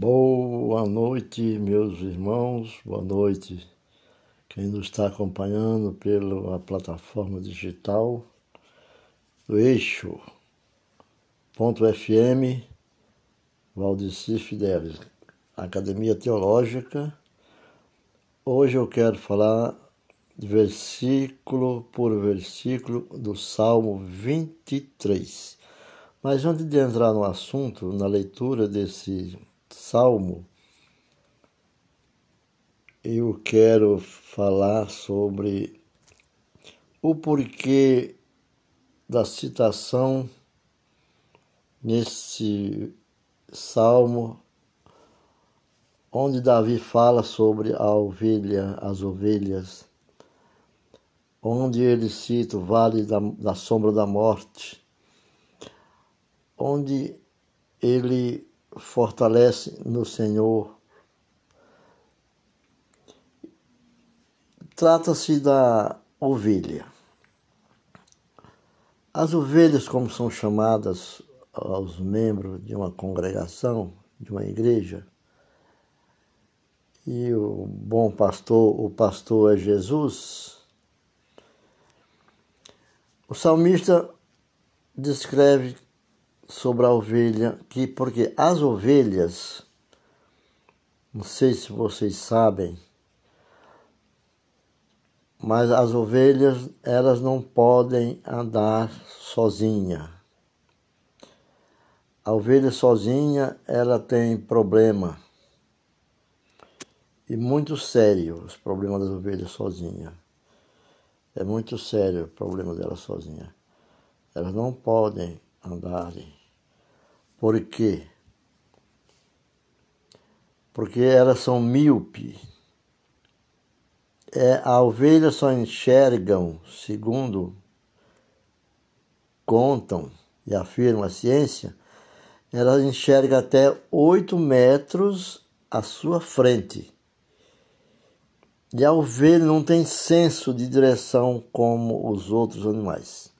Boa noite, meus irmãos, boa noite quem nos está acompanhando pela plataforma digital do Eixo ponto FM Valdeci Fidelis, Academia Teológica. Hoje eu quero falar versículo por versículo do Salmo 23. Mas antes de entrar no assunto, na leitura desse salmo, eu quero falar sobre o porquê da citação nesse salmo, onde Davi fala sobre a ovelha, as ovelhas, onde ele cita o vale da, da sombra da morte, onde ele fortalece no Senhor. Trata-se da ovelha. As ovelhas, como são chamadas aos membros de uma congregação, de uma igreja, e o bom pastor, o pastor é Jesus, o salmista descreve sobre a ovelha, que porque as ovelhas, não sei se vocês sabem, mas as ovelhas elas não podem andar sozinha. A ovelha sozinha ela tem problema e muito sério os problemas das ovelhas sozinha. É muito sério o problema dela sozinha. Elas não podem andarem por quê? Porque elas são míope. É, a ovelha só enxergam, segundo contam e afirma a ciência, ela enxerga até 8 metros à sua frente. E a ovelha não tem senso de direção como os outros animais.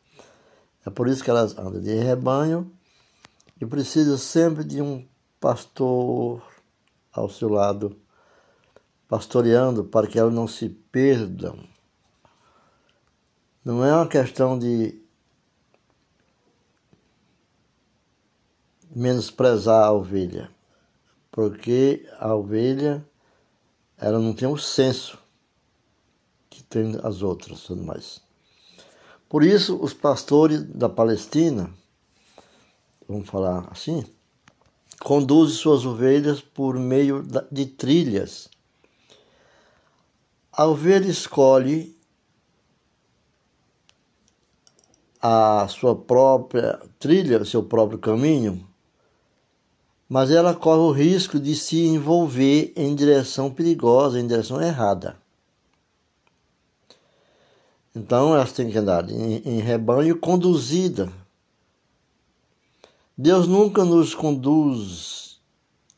É por isso que elas andam de rebanho e precisa sempre de um pastor ao seu lado, pastoreando para que elas não se perdam. Não é uma questão de menosprezar a ovelha, porque a ovelha ela não tem o senso que tem as outras animais. Por isso, os pastores da Palestina vamos falar assim, conduz suas ovelhas por meio de trilhas. A ovelha escolhe a sua própria trilha, o seu próprio caminho, mas ela corre o risco de se envolver em direção perigosa, em direção errada. Então elas têm que andar em, em rebanho conduzida Deus nunca nos conduz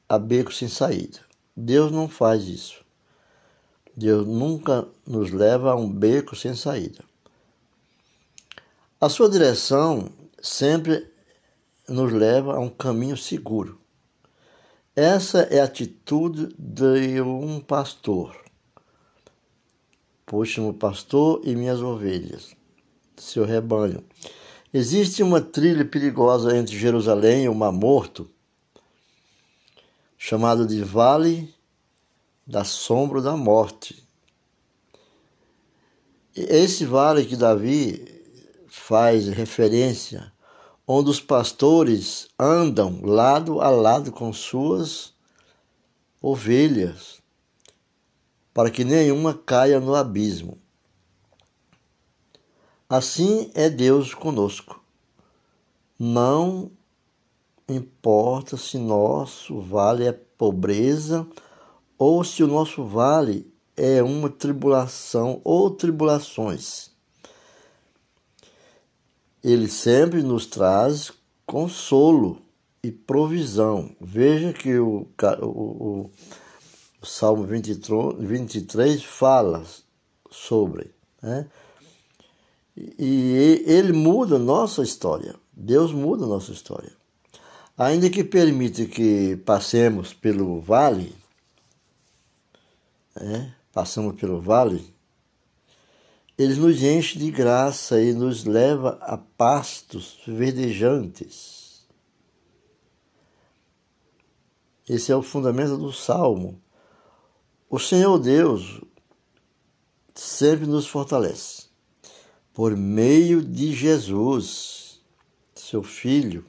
a beco sem saída. Deus não faz isso. Deus nunca nos leva a um beco sem saída. A sua direção sempre nos leva a um caminho seguro. Essa é a atitude de um pastor. Puxa-me o pastor e minhas ovelhas, seu rebanho. Existe uma trilha perigosa entre Jerusalém e o Mar Morto, chamada de Vale da Sombra da Morte. Esse vale que Davi faz referência, onde os pastores andam lado a lado com suas ovelhas, para que nenhuma caia no abismo. Assim é Deus conosco. Não importa se nosso vale é pobreza ou se o nosso vale é uma tribulação ou tribulações. Ele sempre nos traz consolo e provisão. Veja que o, o, o Salmo 23 fala sobre. Né? E ele muda nossa história. Deus muda nossa história. Ainda que permita que passemos pelo vale, é, passamos pelo vale, ele nos enche de graça e nos leva a pastos verdejantes. Esse é o fundamento do salmo. O Senhor Deus sempre nos fortalece por meio de Jesus, seu Filho,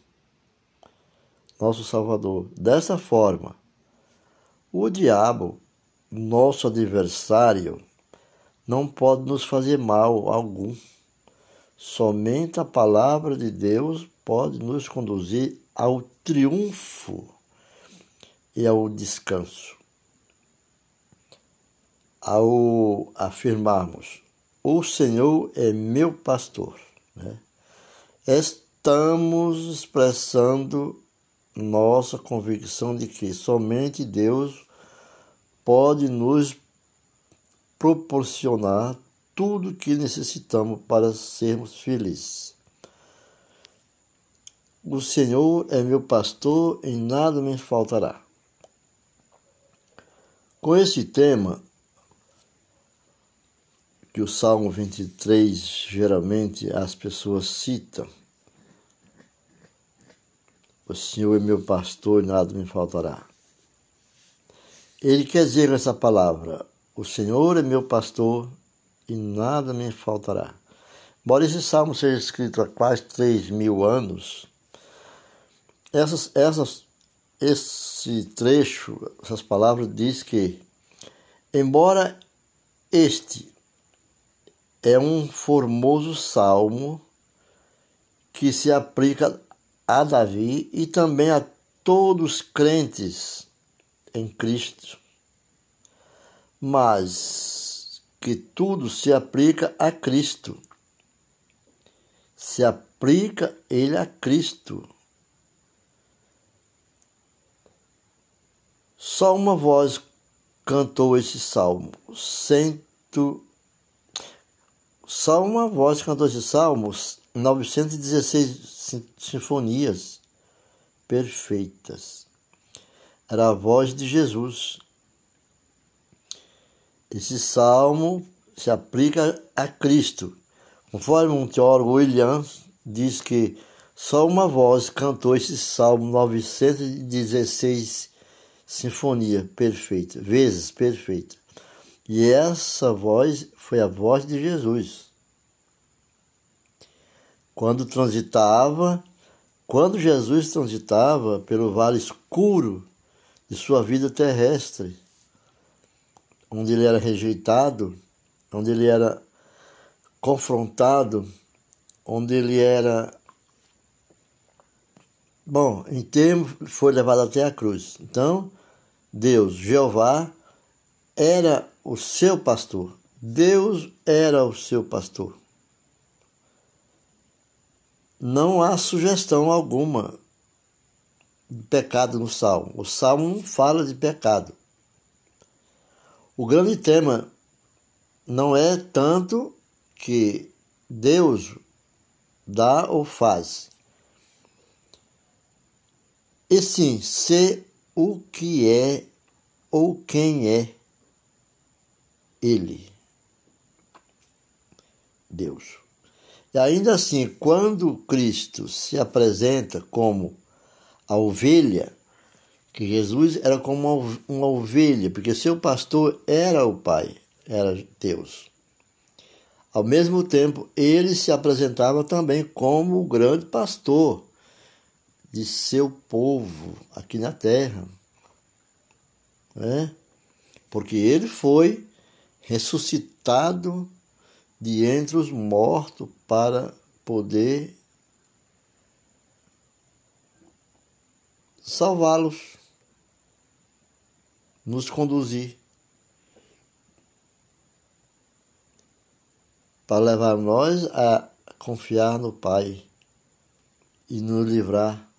nosso Salvador. Dessa forma, o diabo, nosso adversário, não pode nos fazer mal algum. Somente a palavra de Deus pode nos conduzir ao triunfo e ao descanso. Ao afirmarmos, o Senhor é meu pastor, né? estamos expressando nossa convicção de que somente Deus pode nos proporcionar tudo que necessitamos para sermos felizes. O Senhor é meu pastor, em nada me faltará. Com esse tema, que o Salmo 23 geralmente as pessoas citam, o Senhor é meu pastor e nada me faltará. Ele quer dizer essa palavra: O Senhor é meu pastor e nada me faltará. Embora esse salmo seja escrito há quase três mil anos, essas, essas, esse trecho, essas palavras diz que, embora este é um formoso salmo que se aplica a Davi e também a todos os crentes em Cristo, mas que tudo se aplica a Cristo. Se aplica ele a Cristo. Só uma voz cantou esse salmo, 100 Salmo a voz, cantou de salmos, 916 sinfonias perfeitas. Era a voz de Jesus. Esse salmo se aplica a Cristo. Conforme um teólogo William diz que só uma voz cantou esse salmo 916 sinfonia perfeita, vezes perfeita. E essa voz foi a voz de Jesus quando transitava, quando Jesus transitava pelo vale escuro de sua vida terrestre, onde ele era rejeitado, onde ele era confrontado, onde ele era Bom, em termos, foi levado até a cruz. Então, Deus, Jeová, era o seu pastor. Deus era o seu pastor não há sugestão alguma de pecado no Salmo. O Salmo não fala de pecado. O grande tema não é tanto que Deus dá ou faz, e sim ser o que é ou quem é Ele, Deus. E ainda assim, quando Cristo se apresenta como a ovelha, que Jesus era como uma ovelha, porque seu pastor era o Pai, era Deus. Ao mesmo tempo, ele se apresentava também como o grande pastor de seu povo aqui na terra. Né? Porque ele foi ressuscitado de entre os mortos para poder salvá-los, nos conduzir, para levar nós a confiar no Pai e nos livrar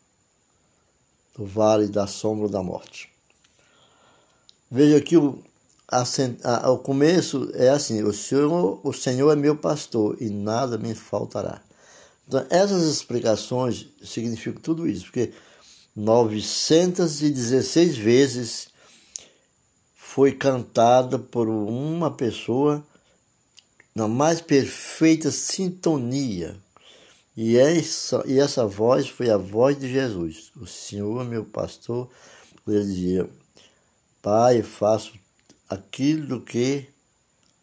do vale da sombra da morte. Veja aqui o o começo é assim: o Senhor, o Senhor é meu pastor e nada me faltará. Então, essas explicações significam tudo isso, porque 916 vezes foi cantada por uma pessoa na mais perfeita sintonia. E essa, e essa voz foi a voz de Jesus. O Senhor, meu pastor, ele dizia: Pai, faço aquilo que,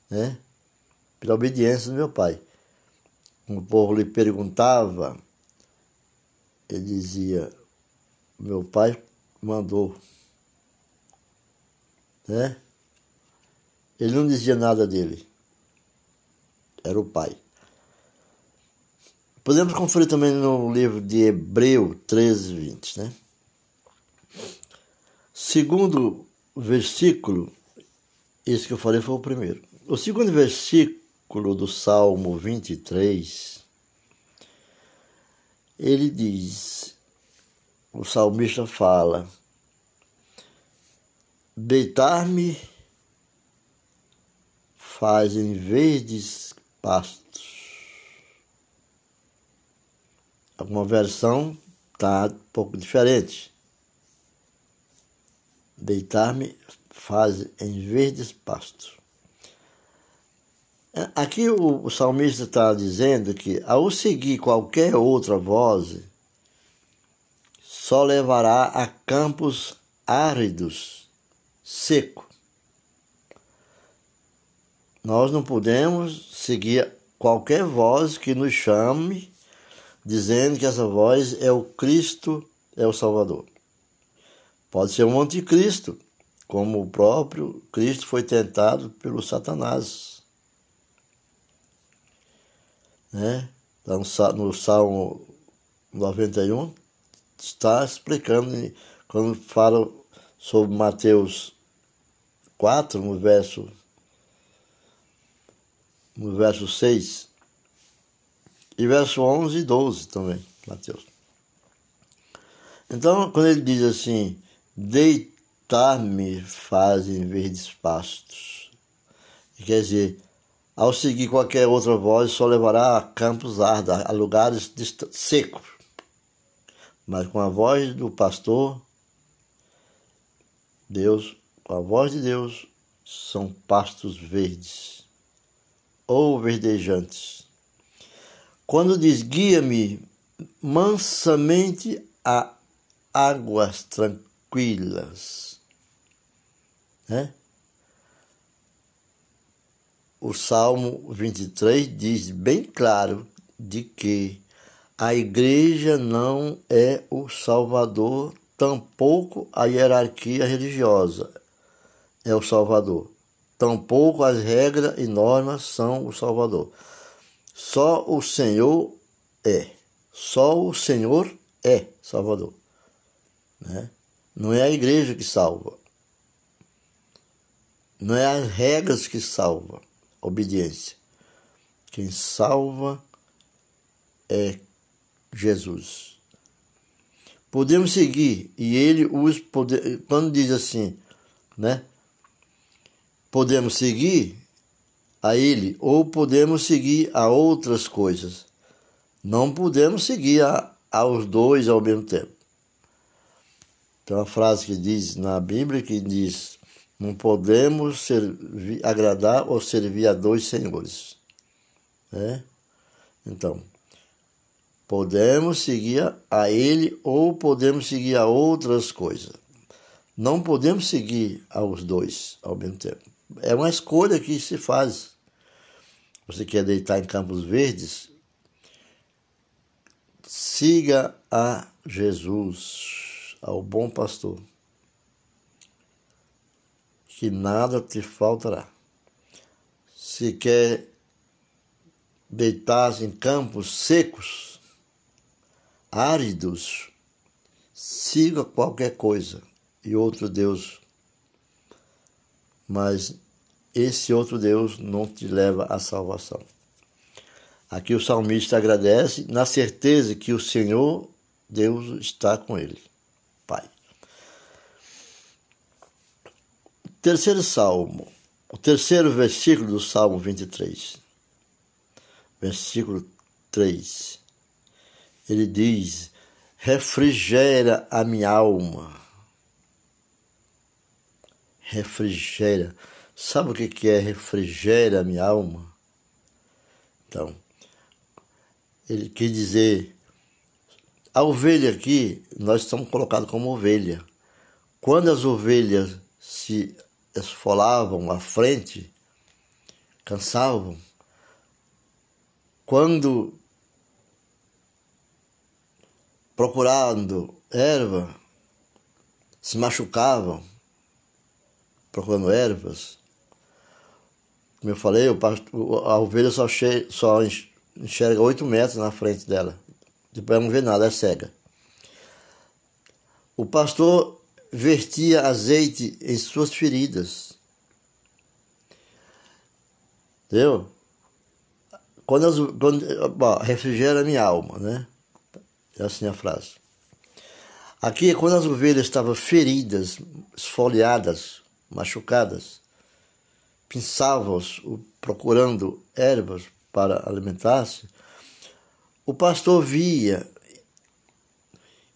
né, pela obediência do meu pai. O povo lhe perguntava, ele dizia: Meu pai mandou. Né? Ele não dizia nada dele. Era o pai. Podemos conferir também no livro de Hebreu 13, 20, né? Segundo versículo, esse que eu falei foi o primeiro. O segundo versículo do Salmo 23, ele diz, o salmista fala, deitar-me faz em verdes pastos. Alguma versão está um pouco diferente. Deitar-me faz em verdes pastos. Aqui o, o salmista está dizendo que ao seguir qualquer outra voz, só levará a campos áridos, seco. Nós não podemos seguir qualquer voz que nos chame, dizendo que essa voz é o Cristo, é o Salvador. Pode ser um anticristo, como o próprio Cristo foi tentado pelo Satanás. Né? No Salmo 91 está explicando, quando fala sobre Mateus 4, no verso, no verso 6, e verso 11 e 12 também, Mateus. Então, quando ele diz assim, deita Deitar-me fazem verdes pastos. Quer dizer, ao seguir qualquer outra voz, só levará a campos ardos, a lugares secos. Mas com a voz do pastor, Deus, com a voz de Deus, são pastos verdes ou verdejantes. Quando diz guia-me mansamente a águas tranquilas né? O Salmo 23 diz bem claro de que a igreja não é o salvador, tampouco a hierarquia religiosa é o salvador. Tampouco as regras e normas são o salvador. Só o Senhor é. Só o Senhor é salvador. Né? Não é a igreja que salva. Não é as regras que salvam, obediência. Quem salva é Jesus. Podemos seguir, e ele os poder, quando diz assim, né? Podemos seguir a ele ou podemos seguir a outras coisas. Não podemos seguir a, aos dois ao mesmo tempo. Tem uma frase que diz na Bíblia que diz não podemos servir, agradar ou servir a dois senhores. Né? Então, podemos seguir a ele ou podemos seguir a outras coisas. Não podemos seguir aos dois ao mesmo tempo. É uma escolha que se faz. Você quer deitar em campos verdes? Siga a Jesus, ao bom pastor que nada te faltará. Se quer deitar em campos secos, áridos, siga qualquer coisa e outro Deus. Mas esse outro Deus não te leva à salvação. Aqui o salmista agradece na certeza que o Senhor Deus está com ele. Pai. Terceiro salmo, o terceiro versículo do Salmo 23, versículo 3. Ele diz: refrigera a minha alma. Refrigera. Sabe o que é refrigera a minha alma? Então, ele quer dizer, a ovelha aqui, nós estamos colocados como ovelha. Quando as ovelhas se esfolavam à frente, cansavam, quando procurando erva, se machucavam, procurando ervas. Como eu falei, a ovelha só, só enxerga oito metros na frente dela. Depois não vê nada, é cega. O pastor vertia azeite em suas feridas. Entendeu? Quando, as, quando bom, refrigera minha alma, né? É assim a frase. Aqui, quando as ovelhas estavam feridas, esfoliadas, machucadas, pinçavam-os procurando ervas para alimentar-se, o pastor via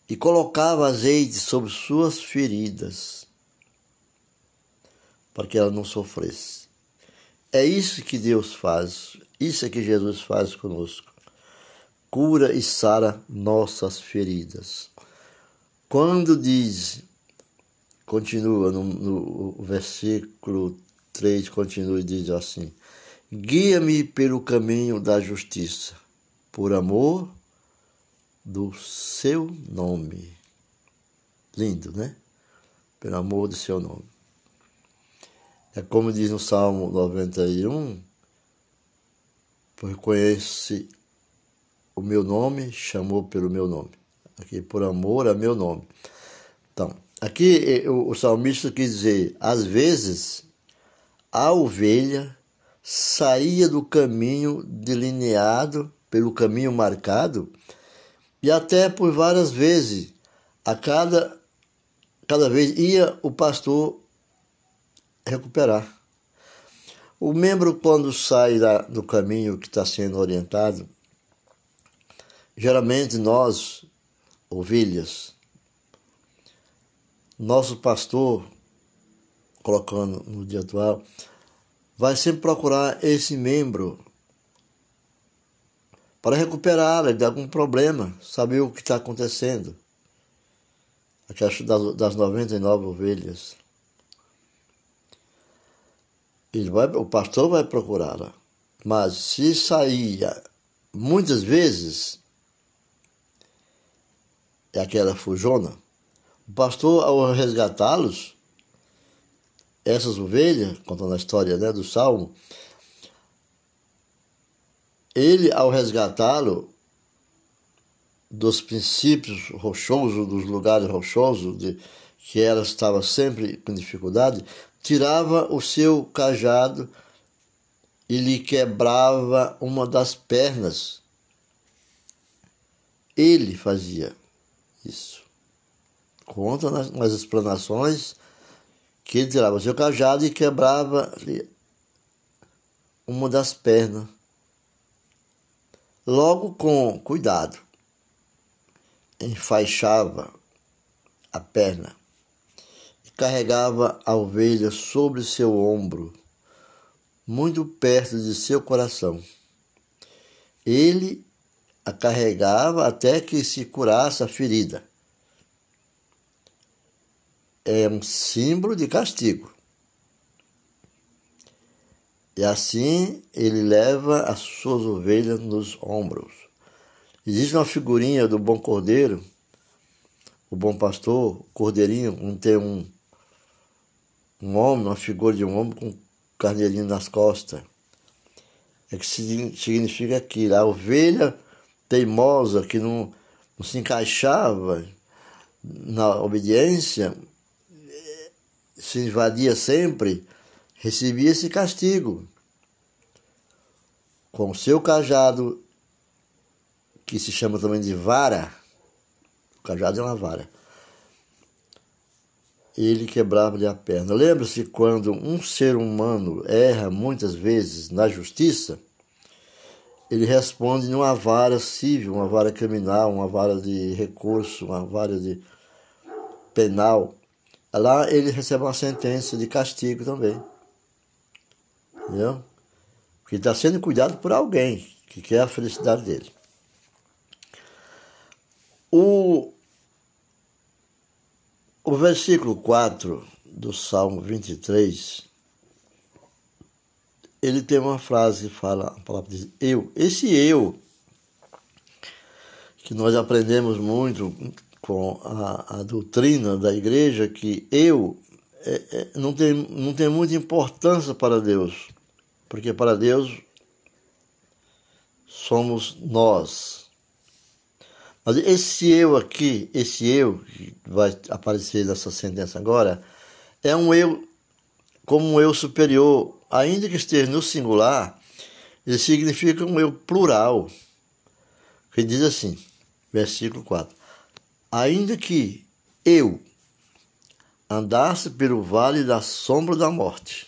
e colocava azeite sobre suas feridas para que ela não sofresse. É isso que Deus faz, isso é que Jesus faz conosco. Cura e sara nossas feridas. Quando diz, continua no, no versículo 3, continua e diz assim: Guia-me pelo caminho da justiça, por amor do seu nome. Lindo, né? Pelo amor do seu nome. É como diz no Salmo 91, por conhece o meu nome, chamou pelo meu nome. Aqui, por amor a meu nome. Então, aqui o, o salmista quis dizer, às vezes, a ovelha saía do caminho delineado, pelo caminho marcado, e até por várias vezes, a cada, cada vez ia o pastor recuperar. O membro, quando sai da, do caminho que está sendo orientado, geralmente nós, ovelhas, nosso pastor, colocando no dia atual, vai sempre procurar esse membro para recuperá-la de algum problema, saber o que está acontecendo. Aquelas das, das 99 ovelhas. Ele vai, o pastor vai procurá-la. Mas se saía muitas vezes, é aquela fujona, o pastor, ao resgatá-los, essas ovelhas, contando a história né, do Salmo, ele, ao resgatá-lo dos princípios rochosos, dos lugares rochosos, de, que ela estava sempre com dificuldade, tirava o seu cajado e lhe quebrava uma das pernas. Ele fazia isso. Conta nas, nas explanações que ele tirava o seu cajado e quebrava uma das pernas Logo com cuidado, enfaixava a perna e carregava a ovelha sobre seu ombro, muito perto de seu coração. Ele a carregava até que se curasse a ferida. É um símbolo de castigo. E assim ele leva as suas ovelhas nos ombros. Existe uma figurinha do bom cordeiro, o bom pastor, o cordeirinho, onde tem um, um homem, uma figura de um homem com um carneirinho nas costas. É que significa aquilo. A ovelha teimosa que não, não se encaixava na obediência, se invadia sempre, recebia esse castigo. Com o seu cajado, que se chama também de vara, o cajado é uma vara, ele quebrava-lhe a perna. Lembra-se quando um ser humano erra muitas vezes na justiça, ele responde numa vara civil, uma vara criminal, uma vara de recurso, uma vara de penal. Lá ele recebe uma sentença de castigo também. Entendeu? Porque está sendo cuidado por alguém que quer a felicidade dele. O, o versículo 4 do Salmo 23, ele tem uma frase que fala, a palavra diz eu. Esse eu, que nós aprendemos muito com a, a doutrina da igreja, que eu é, é, não, tem, não tem muita importância para Deus, porque para Deus somos nós mas esse eu aqui, esse eu que vai aparecer nessa sentença agora, é um eu como um eu superior, ainda que esteja no singular, ele significa um eu plural. Que diz assim, versículo 4: Ainda que eu andasse pelo vale da sombra da morte.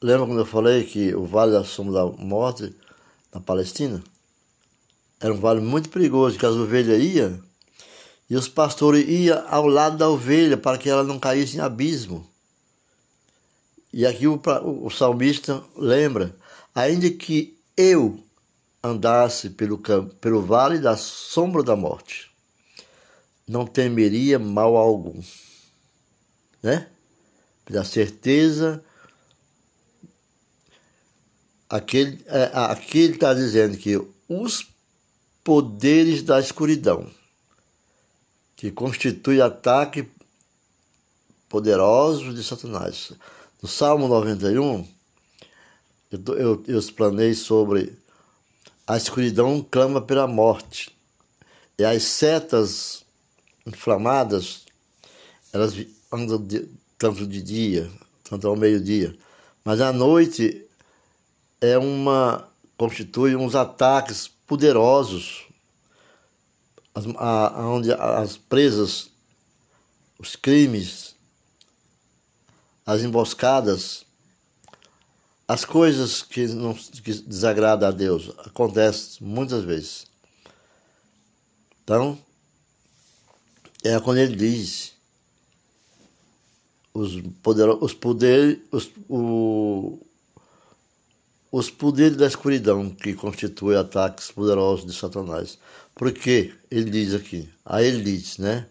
Lembra quando eu falei que o vale da sombra da morte na Palestina? Era um vale muito perigoso, que as ovelhas iam e os pastores iam ao lado da ovelha para que ela não caísse em abismo. E aqui o, o salmista lembra: ainda que eu andasse pelo, pelo vale da sombra da morte, não temeria mal algum. Né? Pela certeza, aquele, é, aqui ele está dizendo que os poderes da escuridão, que constitui ataque poderoso de Satanás. No Salmo 91, eu, eu, eu explanei sobre a escuridão clama pela morte. E as setas inflamadas, elas andam de, tanto de dia, tanto ao meio-dia. Mas à noite é uma constitui uns ataques poderosos, as, a, onde as presas, os crimes, as emboscadas, as coisas que não que desagradam a Deus acontecem muitas vezes. Então, é quando ele diz os poderes, os poderes, os, o, os poderes da escuridão que constituem ataques poderosos de Satanás. Porque ele diz aqui, aí ele diz, né?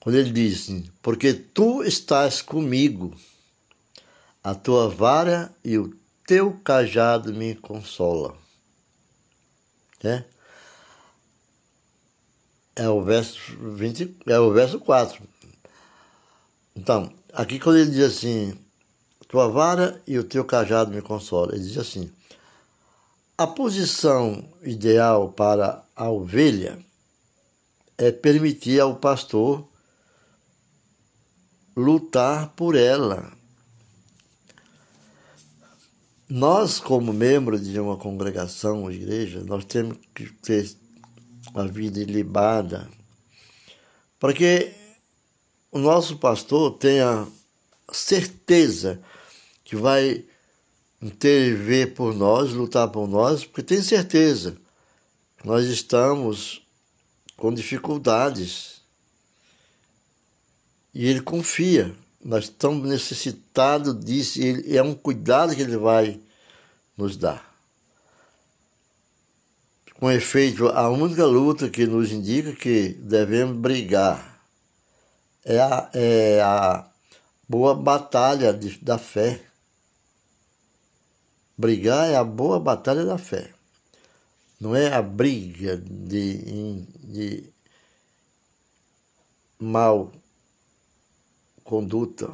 Quando ele diz porque tu estás comigo, a tua vara e o teu cajado me consola. Né? É o verso 20, é o verso 4. Então, aqui quando ele diz assim, tua vara e o teu cajado me consolam. Ele diz assim: a posição ideal para a ovelha é permitir ao pastor lutar por ela. Nós, como membros de uma congregação, uma igreja, nós temos que ter a vida ilibada para que o nosso pastor tenha certeza que vai intervir por nós, lutar por nós, porque tem certeza que nós estamos com dificuldades. E ele confia, nós estamos necessitados disso, e é um cuidado que ele vai nos dar. Com efeito, a única luta que nos indica que devemos brigar é a, é a boa batalha de, da fé. Brigar é a boa batalha da fé. Não é a briga de, de mal conduta.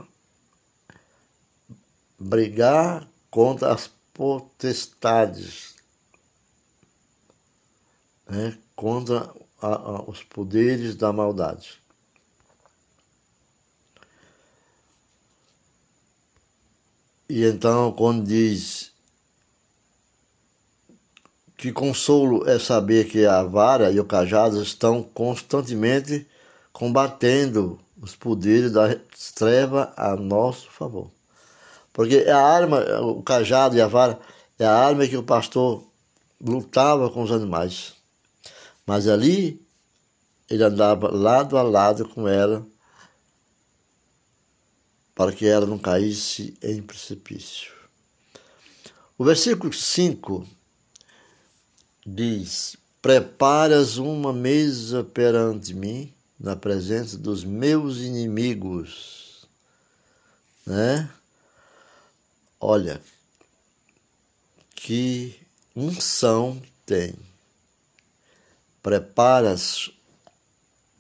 Brigar contra as potestades, né? contra a, a, os poderes da maldade. E então, quando diz que consolo é saber que a vara e o cajado estão constantemente combatendo os poderes da treva a nosso favor. Porque a arma, o cajado e a vara é a arma que o pastor lutava com os animais. Mas ali ele andava lado a lado com ela para que ela não caísse em precipício. O versículo 5 diz: Preparas uma mesa perante mim, na presença dos meus inimigos. Né? Olha, que unção tem. Preparas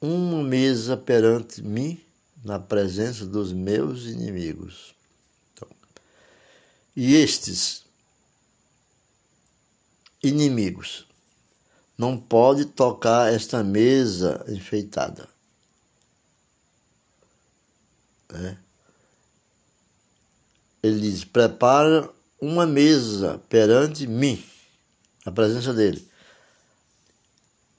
uma mesa perante mim, na presença dos meus inimigos. Então, e estes inimigos não pode tocar esta mesa enfeitada. É. Ele diz: prepara uma mesa perante mim, na presença dele,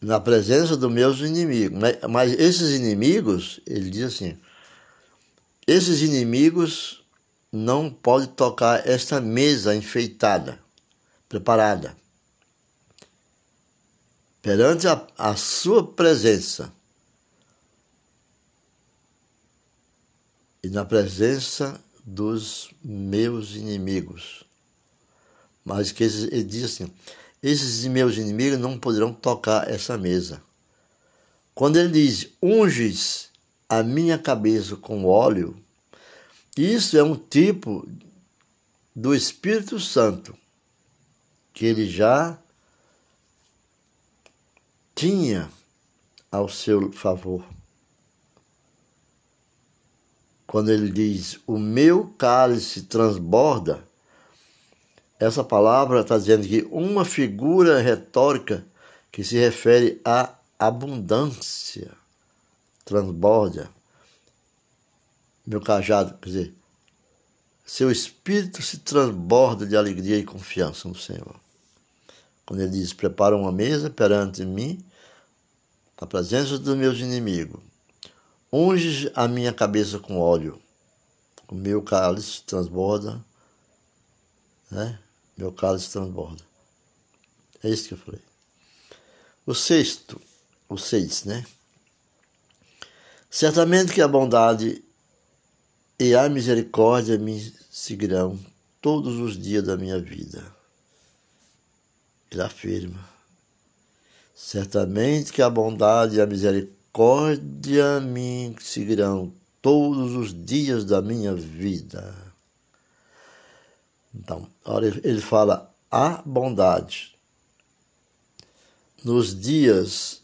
na presença dos meus inimigos. Mas, mas esses inimigos, ele diz assim: esses inimigos não podem tocar esta mesa enfeitada, preparada perante a, a sua presença e na presença dos meus inimigos. Mas que ele diz assim: esses meus inimigos não poderão tocar essa mesa. Quando ele diz: unges a minha cabeça com óleo, isso é um tipo do Espírito Santo que ele já tinha ao seu favor. Quando ele diz: O meu cálice transborda, essa palavra está dizendo que uma figura retórica que se refere à abundância transborda. Meu cajado, quer dizer, seu espírito se transborda de alegria e confiança no Senhor. Quando ele diz: Prepara uma mesa perante mim na presença dos meus inimigos. Unge a minha cabeça com óleo, o meu cálice transborda, né? Meu cálice transborda. É isso que eu falei. O sexto, o seis, né? Certamente que a bondade e a misericórdia me seguirão todos os dias da minha vida. Ele afirma. Certamente que a bondade e a misericórdia me seguirão todos os dias da minha vida. Então, ele fala a bondade. Nos dias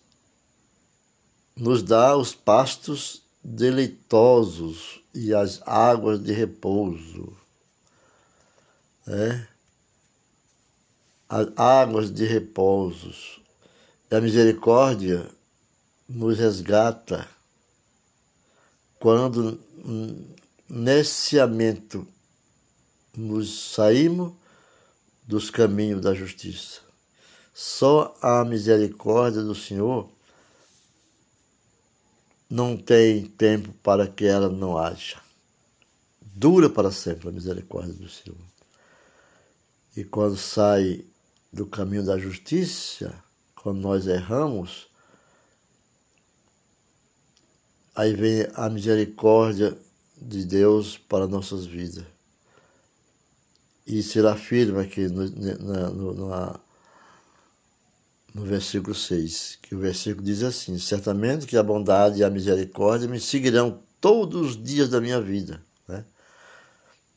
nos dá os pastos deleitosos e as águas de repouso. É? As águas de repouso a misericórdia nos resgata quando neciamente nos saímos dos caminhos da justiça. Só a misericórdia do Senhor não tem tempo para que ela não haja. Dura para sempre a misericórdia do Senhor. E quando sai do caminho da justiça, quando nós erramos, aí vem a misericórdia de Deus para nossas vidas. E se afirma aqui no, no, no, no versículo 6, que o versículo diz assim: Certamente que a bondade e a misericórdia me seguirão todos os dias da minha vida. Né?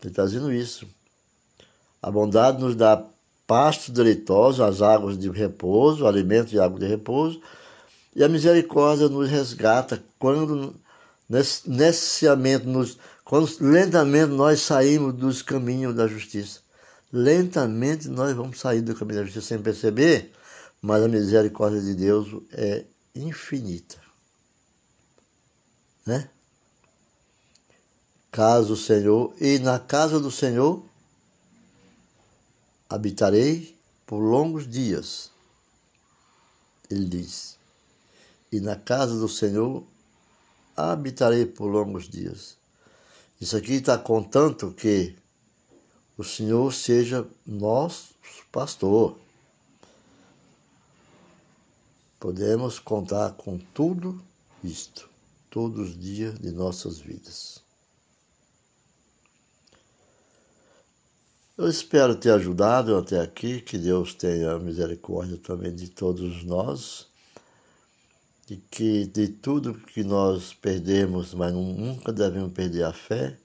Ele está dizendo isso. A bondade nos dá pastos deleitosos, as águas de repouso, alimento de água de repouso, e a misericórdia nos resgata quando neciamente, nos, quando lentamente nós saímos dos caminhos da justiça. Lentamente nós vamos sair do caminho da justiça sem perceber, mas a misericórdia de Deus é infinita. Né? Caso o Senhor, e na casa do Senhor habitarei por longos dias. Ele diz: E na casa do Senhor habitarei por longos dias. Isso aqui está contando que o Senhor seja nosso pastor. Podemos contar com tudo isto, todos os dias de nossas vidas. Eu espero ter ajudado até aqui, que Deus tenha misericórdia também de todos nós e que de tudo que nós perdemos, mas nunca devemos perder a fé,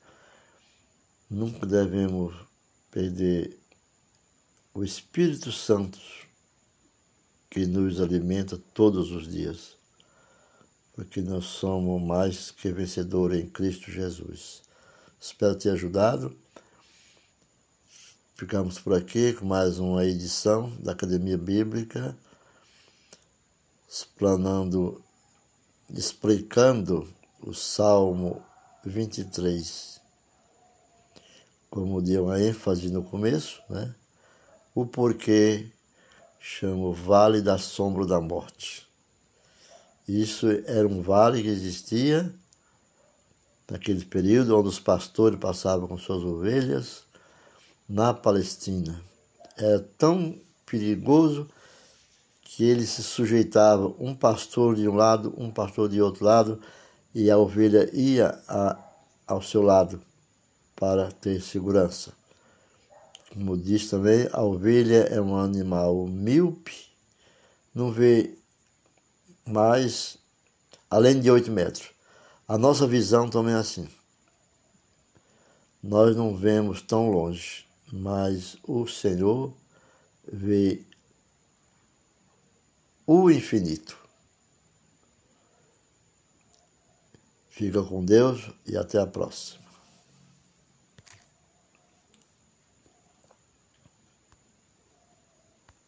nunca devemos perder o Espírito Santo que nos alimenta todos os dias, porque nós somos mais que vencedores em Cristo Jesus. Espero ter ajudado. Ficamos por aqui com mais uma edição da Academia Bíblica, explanando, explicando o Salmo 23. Como deu uma ênfase no começo, né? O porquê chama o Vale da Sombra da Morte. Isso era um vale que existia naquele período onde os pastores passavam com suas ovelhas na Palestina. Era tão perigoso que ele se sujeitava um pastor de um lado, um pastor de outro lado, e a ovelha ia a, ao seu lado para ter segurança. Como diz também, a ovelha é um animal míope, não vê mais além de 8 metros. A nossa visão também é assim. Nós não vemos tão longe mas o Senhor vê o infinito. Fica com Deus e até a próxima.